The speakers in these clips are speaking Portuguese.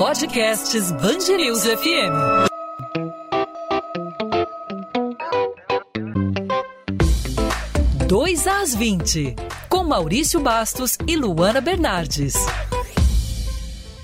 Podcasts Bangerils FM. Dois às 20, com Maurício Bastos e Luana Bernardes.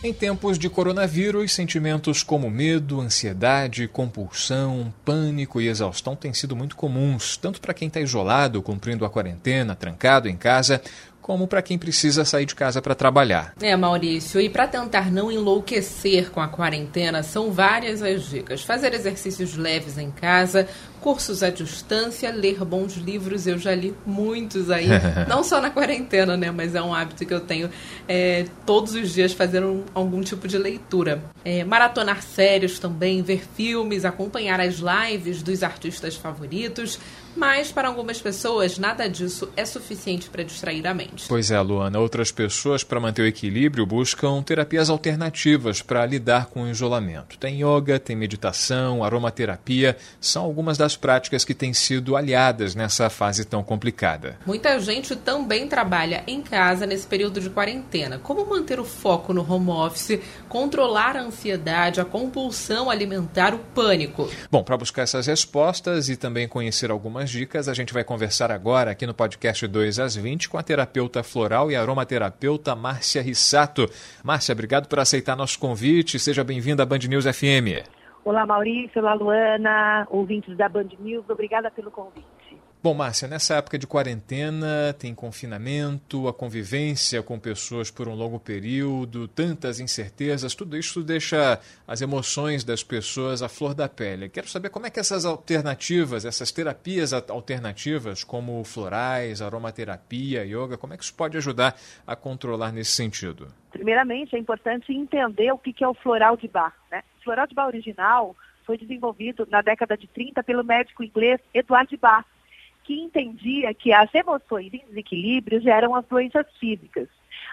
Em tempos de coronavírus, sentimentos como medo, ansiedade, compulsão, pânico e exaustão têm sido muito comuns, tanto para quem está isolado, cumprindo a quarentena, trancado em casa, como para quem precisa sair de casa para trabalhar. É, Maurício, e para tentar não enlouquecer com a quarentena, são várias as dicas. Fazer exercícios leves em casa, cursos à distância, ler bons livros, eu já li muitos aí, não só na quarentena, né, mas é um hábito que eu tenho é, todos os dias fazer um, algum tipo de leitura. É, maratonar séries também, ver filmes, acompanhar as lives dos artistas favoritos, mas para algumas pessoas nada disso é suficiente para distrair a mente. Pois é, Luana. Outras pessoas, para manter o equilíbrio, buscam terapias alternativas para lidar com o isolamento. Tem yoga, tem meditação, aromaterapia, são algumas das práticas que têm sido aliadas nessa fase tão complicada. Muita gente também trabalha em casa nesse período de quarentena. Como manter o foco no home office, controlar a ansiedade, a compulsão alimentar, o pânico? Bom, para buscar essas respostas e também conhecer algumas algumas dicas. A gente vai conversar agora aqui no podcast 2 às 20 com a terapeuta floral e aromaterapeuta Márcia Rissato. Márcia, obrigado por aceitar nosso convite. Seja bem-vinda à Band News FM. Olá, Maurício. Olá, Luana, ouvintes da Band News. Obrigada pelo convite. Bom, Márcia, nessa época de quarentena, tem confinamento, a convivência com pessoas por um longo período, tantas incertezas, tudo isso deixa as emoções das pessoas à flor da pele. Quero saber como é que essas alternativas, essas terapias alternativas, como florais, aromaterapia, yoga, como é que isso pode ajudar a controlar nesse sentido? Primeiramente, é importante entender o que é o floral de Bach. Né? Bach original foi desenvolvido na década de 30 pelo médico inglês Edward Bach que entendia que as emoções em desequilíbrio geram as doenças físicas.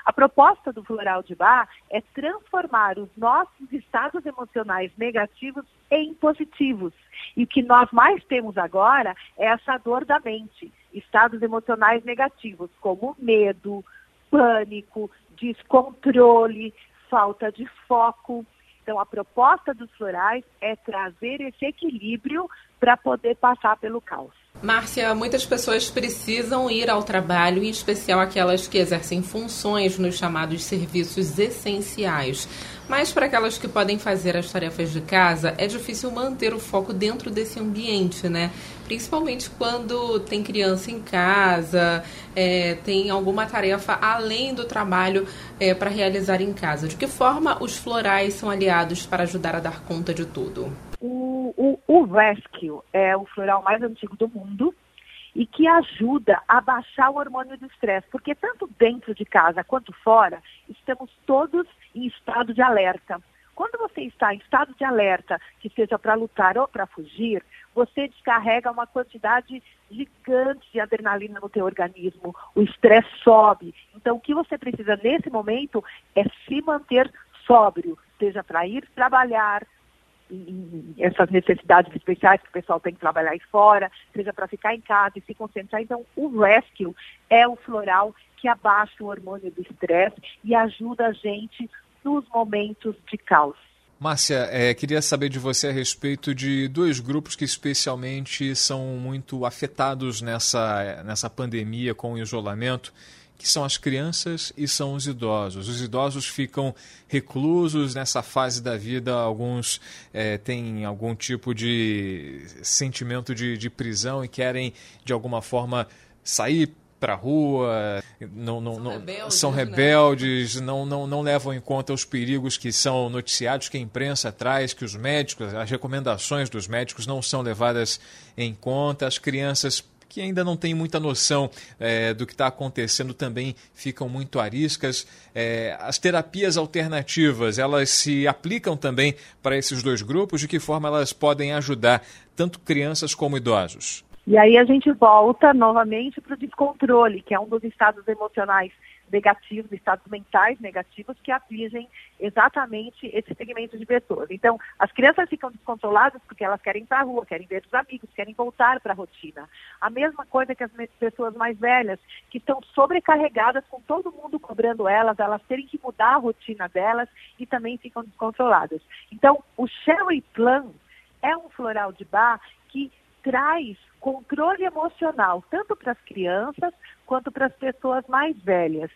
A proposta do Floral de Bar é transformar os nossos estados emocionais negativos em positivos. E o que nós mais temos agora é essa dor da mente, estados emocionais negativos, como medo, pânico, descontrole, falta de foco. Então, a proposta dos florais é trazer esse equilíbrio para poder passar pelo caos. Márcia, muitas pessoas precisam ir ao trabalho, em especial aquelas que exercem funções nos chamados serviços essenciais. Mas para aquelas que podem fazer as tarefas de casa, é difícil manter o foco dentro desse ambiente, né? Principalmente quando tem criança em casa, é, tem alguma tarefa além do trabalho é, para realizar em casa. De que forma os florais são aliados para ajudar a dar conta de tudo? O, o, o Rescue é o floral mais antigo do mundo e que ajuda a baixar o hormônio do estresse, porque tanto dentro de casa quanto fora, estamos todos em estado de alerta. Quando você está em estado de alerta, que seja para lutar ou para fugir, você descarrega uma quantidade gigante de adrenalina no teu organismo, o estresse sobe. Então, o que você precisa nesse momento é se manter sóbrio, seja para ir trabalhar, essas necessidades especiais que o pessoal tem que trabalhar aí fora, seja para ficar em casa e se concentrar. Então, o Rescue é o floral que abaixa o hormônio do estresse e ajuda a gente nos momentos de caos. Márcia, é, queria saber de você a respeito de dois grupos que especialmente são muito afetados nessa, nessa pandemia com o isolamento que são as crianças e são os idosos. Os idosos ficam reclusos nessa fase da vida, alguns é, têm algum tipo de sentimento de, de prisão e querem, de alguma forma, sair para a rua, não, não, são rebeldes, são rebeldes né? não, não, não levam em conta os perigos que são noticiados, que a imprensa traz, que os médicos, as recomendações dos médicos não são levadas em conta. As crianças que ainda não têm muita noção é, do que está acontecendo também ficam muito ariscas. É, as terapias alternativas, elas se aplicam também para esses dois grupos? De que forma elas podem ajudar tanto crianças como idosos? E aí a gente volta novamente para o descontrole, que é um dos estados emocionais negativos, estados mentais negativos que atingem exatamente esse segmento de pessoas. Então, as crianças ficam descontroladas porque elas querem ir para a rua, querem ver os amigos, querem voltar para a rotina. A mesma coisa que as pessoas mais velhas, que estão sobrecarregadas com todo mundo cobrando elas, elas terem que mudar a rotina delas e também ficam descontroladas. Então, o Sherry Plan é um floral de bar que traz controle emocional, tanto para as crianças quanto para as pessoas mais velhas.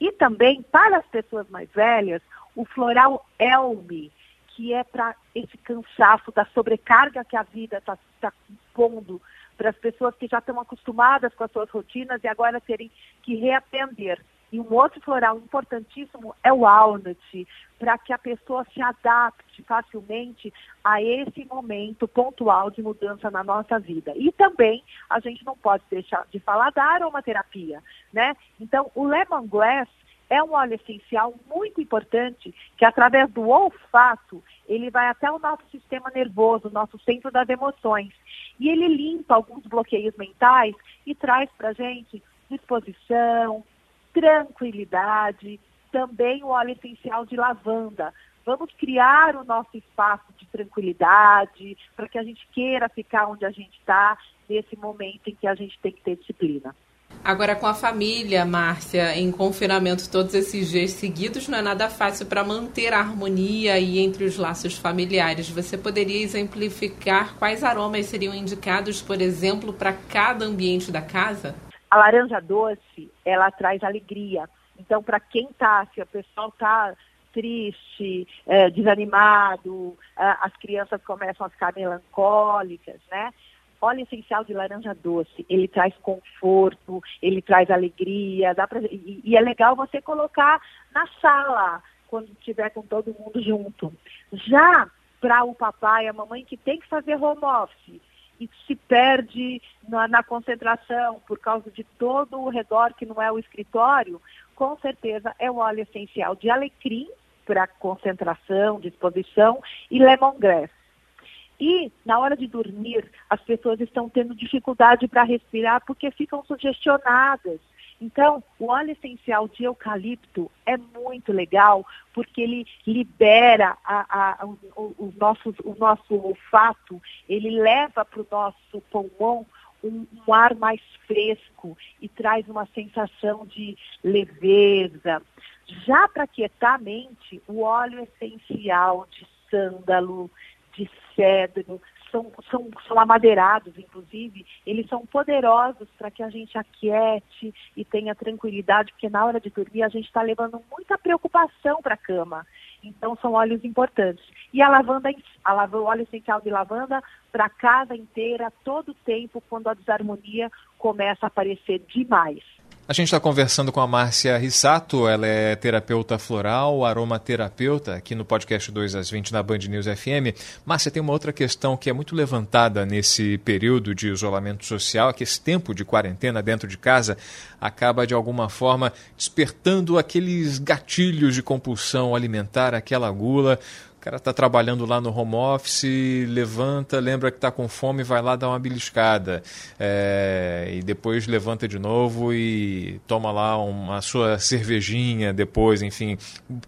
E também, para as pessoas mais velhas, o floral Elme, que é para esse cansaço da sobrecarga que a vida está tá impondo para as pessoas que já estão acostumadas com as suas rotinas e agora terem que reaprender e um outro floral importantíssimo é o walnut, para que a pessoa se adapte facilmente a esse momento pontual de mudança na nossa vida. E também a gente não pode deixar de falar da aromaterapia, né? Então, o lemongrass é um óleo essencial muito importante que através do olfato ele vai até o nosso sistema nervoso, nosso centro das emoções. E ele limpa alguns bloqueios mentais e traz para a gente disposição, tranquilidade, também o óleo essencial de lavanda. Vamos criar o nosso espaço de tranquilidade para que a gente queira ficar onde a gente está nesse momento em que a gente tem que ter disciplina. Agora, com a família, Márcia, em confinamento todos esses dias seguidos, não é nada fácil para manter a harmonia aí entre os laços familiares. Você poderia exemplificar quais aromas seriam indicados, por exemplo, para cada ambiente da casa? A laranja doce, ela traz alegria. Então, para quem está, se o pessoal está triste, é, desanimado, as crianças começam a ficar melancólicas, né? Óleo essencial de laranja doce, ele traz conforto, ele traz alegria, dá pra, e, e é legal você colocar na sala, quando estiver com todo mundo junto. Já para o papai e a mamãe que tem que fazer home office, e se perde na, na, concentração por causa de todo o redor que não é o escritório, com certeza é o óleo essencial de alecrim para concentração, disposição e lemongrass. E na hora de dormir, as pessoas estão tendo dificuldade para respirar porque ficam sugestionadas então, o óleo essencial de eucalipto é muito legal porque ele libera a, a, o, o, nosso, o nosso olfato, ele leva para o nosso pulmão um, um, ar mais fresco e traz uma sensação de leveza. Já para quietar a mente, o óleo essencial de sândalo, de cedro, são, são, são amadeirados, inclusive, eles são poderosos para que a gente aquiete e tenha tranquilidade, porque na hora de dormir a gente está levando muita preocupação para a cama. Então são óleos importantes. E a lavanda, a lavanda, o óleo essencial de lavanda para a casa inteira, todo o tempo, quando a desarmonia começa a aparecer demais. A gente está conversando com a Márcia Rissato, ela é terapeuta floral, aromaterapeuta, aqui no podcast 2 às 20 na Band News FM. Márcia, tem uma outra questão que é muito levantada nesse período de isolamento social, que esse tempo de quarentena dentro de casa acaba de alguma forma despertando aqueles gatilhos de compulsão alimentar, aquela gula cara está trabalhando lá no home office, levanta, lembra que está com fome, vai lá dar uma beliscada. É, e depois levanta de novo e toma lá uma sua cervejinha depois, enfim.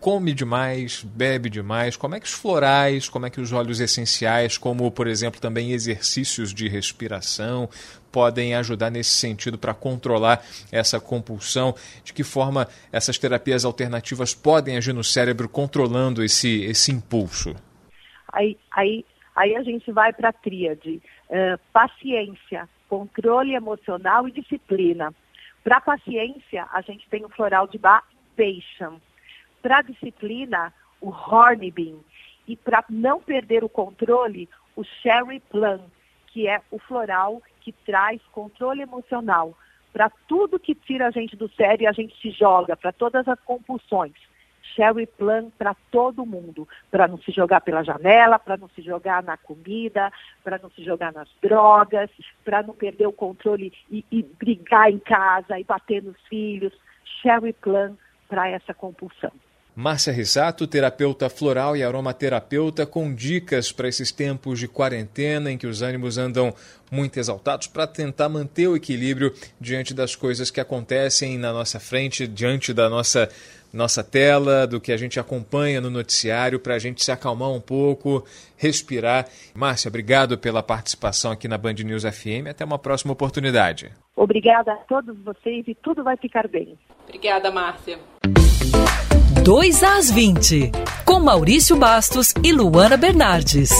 Come demais, bebe demais. Como é que os florais, como é que os óleos essenciais, como, por exemplo, também exercícios de respiração, podem ajudar nesse sentido para controlar essa compulsão? De que forma essas terapias alternativas podem agir no cérebro controlando esse, esse impulso? Aí, aí, aí a gente vai para a tríade: uh, paciência, controle emocional e disciplina. Para paciência, a gente tem o floral de Bach, Patient. Para disciplina, o Hornbeam. E para não perder o controle, o Sherry Plum, que é o floral que traz controle emocional para tudo que tira a gente do sério e a gente se joga, para todas as compulsões. Sherry Plan para todo mundo, para não se jogar pela janela, para não se jogar na comida, para não se jogar nas drogas, para não perder o controle e, e, brigar em casa e bater nos filhos. Sherry Plan para essa compulsão. Márcia Risato, terapeuta floral e aromaterapeuta, com dicas para esses tempos de quarentena em que os ânimos andam muito exaltados para tentar manter o equilíbrio diante das coisas que acontecem na nossa frente, diante da nossa nossa tela, do que a gente acompanha no noticiário, para a gente se acalmar um pouco, respirar. Márcia, obrigado pela participação aqui na Band News FM. Até uma próxima oportunidade. Obrigada a todos vocês e tudo vai ficar bem. Obrigada, Márcia. 2 às 20, com Maurício Bastos e Luana Bernardes.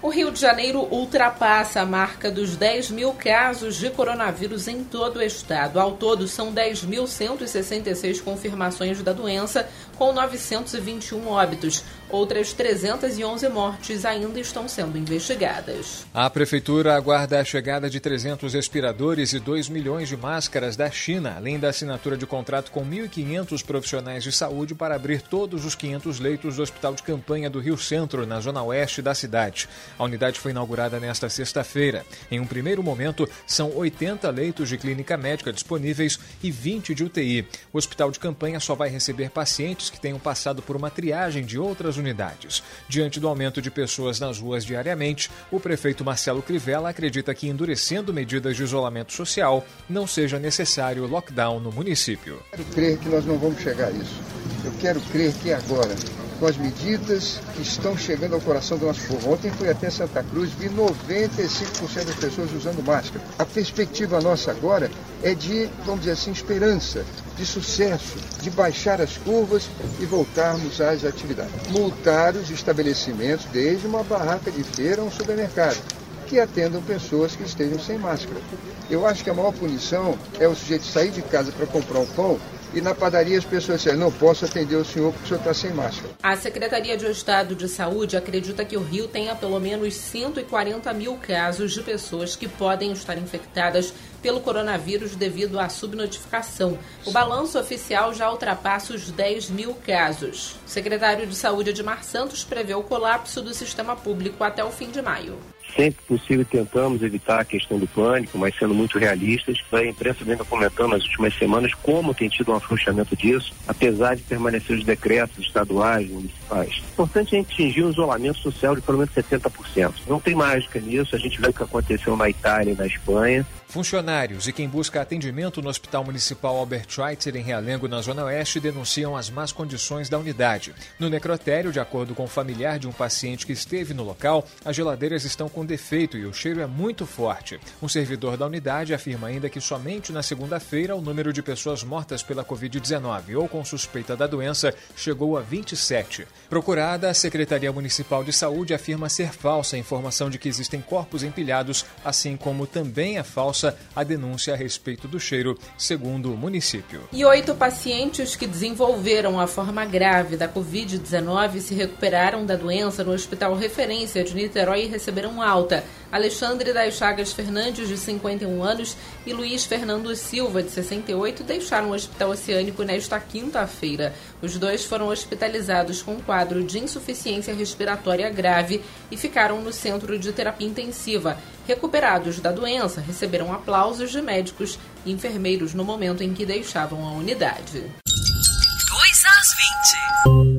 O Rio de Janeiro ultrapassa a marca dos 10 mil casos de coronavírus em todo o estado. Ao todo, são 10.166 confirmações da doença, com 921 óbitos. Outras 311 mortes ainda estão sendo investigadas. A Prefeitura aguarda a chegada de 300 respiradores e 2 milhões de máscaras da China, além da assinatura de contrato com 1.500 profissionais de saúde para abrir todos os 500 leitos do Hospital de Campanha do Rio Centro, na zona oeste da cidade. A unidade foi inaugurada nesta sexta-feira. Em um primeiro momento, são 80 leitos de clínica médica disponíveis e 20 de UTI. O Hospital de Campanha só vai receber pacientes que tenham passado por uma triagem de outras unidades. Diante do aumento de pessoas nas ruas diariamente, o prefeito Marcelo Crivella acredita que endurecendo medidas de isolamento social não seja necessário lockdown no município. Eu quero crer que nós não vamos chegar a isso. Eu quero crer que agora com as medidas que estão chegando ao coração do nosso povo. Ontem fui até Santa Cruz, vi 95% das pessoas usando máscara. A perspectiva nossa agora é de, vamos dizer assim, esperança, de sucesso, de baixar as curvas e voltarmos às atividades. Multar os estabelecimentos, desde uma barraca de feira a um supermercado, que atendam pessoas que estejam sem máscara. Eu acho que a maior punição é o sujeito sair de casa para comprar um pão e na padaria as pessoas disseram, não posso atender o senhor porque o senhor está sem máscara. A Secretaria de Estado de Saúde acredita que o Rio tenha pelo menos 140 mil casos de pessoas que podem estar infectadas pelo coronavírus devido à subnotificação. O balanço oficial já ultrapassa os 10 mil casos. O secretário de Saúde, Edmar Santos, prevê o colapso do sistema público até o fim de maio. Sempre possível tentamos evitar a questão do pânico, mas sendo muito realistas. A imprensa vem comentando nas últimas semanas como tem tido um afrouxamento disso, apesar de permanecer os decretos estaduais, municipais. É importante a gente atingir um isolamento social de pelo menos 70%. Não tem mágica nisso, a gente vê o que aconteceu na Itália e na Espanha. Funcionários e quem busca atendimento no Hospital Municipal Albert Schweitzer, em Realengo, na Zona Oeste, denunciam as más condições da unidade. No necrotério, de acordo com o familiar de um paciente que esteve no local, as geladeiras estão com defeito e o cheiro é muito forte. Um servidor da unidade afirma ainda que somente na segunda-feira o número de pessoas mortas pela Covid-19 ou com suspeita da doença chegou a 27. Procurada, a Secretaria Municipal de Saúde afirma ser falsa a informação de que existem corpos empilhados, assim como também é falsa a denúncia a respeito do cheiro, segundo o município. E oito pacientes que desenvolveram a forma grave da Covid-19 se recuperaram da doença no Hospital Referência de Niterói e receberam alta. Alexandre das Chagas Fernandes, de 51 anos, e Luiz Fernando Silva, de 68, deixaram o Hospital Oceânico nesta quinta-feira. Os dois foram hospitalizados com quadro de insuficiência respiratória grave e ficaram no centro de terapia intensiva. Recuperados da doença, receberam aplausos de médicos e enfermeiros no momento em que deixavam a unidade. 2 às 20.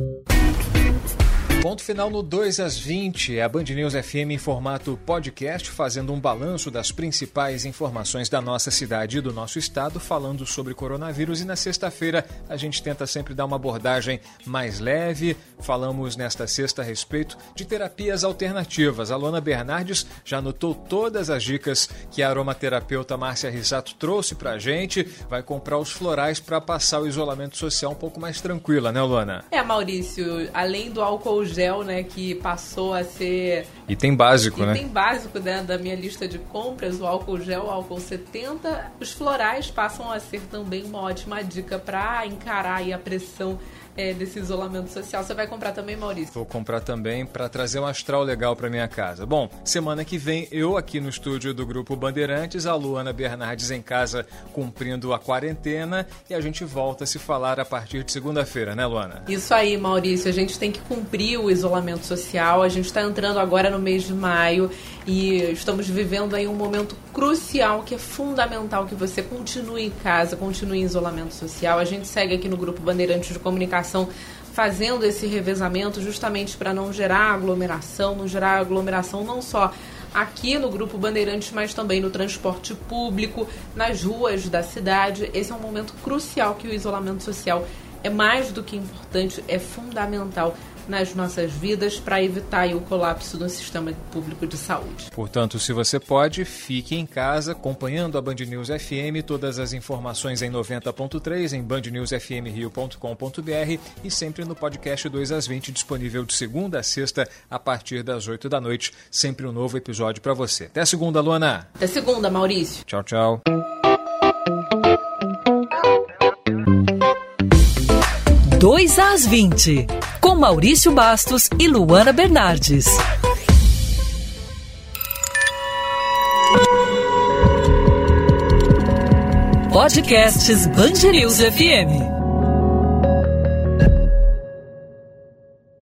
Ponto final no 2 às 20, é a Band News FM em formato podcast, fazendo um balanço das principais informações da nossa cidade e do nosso estado, falando sobre coronavírus. E na sexta-feira a gente tenta sempre dar uma abordagem mais leve. Falamos nesta sexta a respeito de terapias alternativas. A Luana Bernardes já anotou todas as dicas que a aromaterapeuta Márcia Risato trouxe pra gente. Vai comprar os florais para passar o isolamento social um pouco mais tranquila, né, Luana? É, Maurício, além do álcool gel, né, que passou a ser... Item básico, Item né? Item básico né, da minha lista de compras, o álcool gel, o álcool 70. Os florais passam a ser também uma ótima dica para encarar a pressão é, desse isolamento social. Você vai comprar também, Maurício? Vou comprar também para trazer um astral legal para minha casa. Bom, semana que vem eu aqui no estúdio do Grupo Bandeirantes, a Luana Bernardes em casa cumprindo a quarentena e a gente volta a se falar a partir de segunda-feira, né, Luana? Isso aí, Maurício. A gente tem que cumprir o isolamento social. A gente está entrando agora no mês de maio E estamos vivendo aí um momento crucial que é fundamental que você continue em casa, continue em isolamento social. A gente segue aqui no grupo Bandeirantes de Comunicação fazendo esse revezamento justamente para não gerar aglomeração, não gerar aglomeração não só aqui no Grupo Bandeirantes, mas também no transporte público, nas ruas da cidade. Esse é um momento crucial que o isolamento social é mais do que importante, é fundamental nas nossas vidas para evitar o colapso do sistema público de saúde. Portanto, se você pode, fique em casa acompanhando a Band News FM, todas as informações em 90.3 em bandnewsfmrio.com.br e sempre no podcast 2 às 20 disponível de segunda a sexta a partir das 8 da noite, sempre um novo episódio para você. Até segunda, Luana. Até segunda, Maurício. Tchau, tchau. 2 às 20, com Maurício Bastos e Luana Bernardes. Podcasts Band News FM.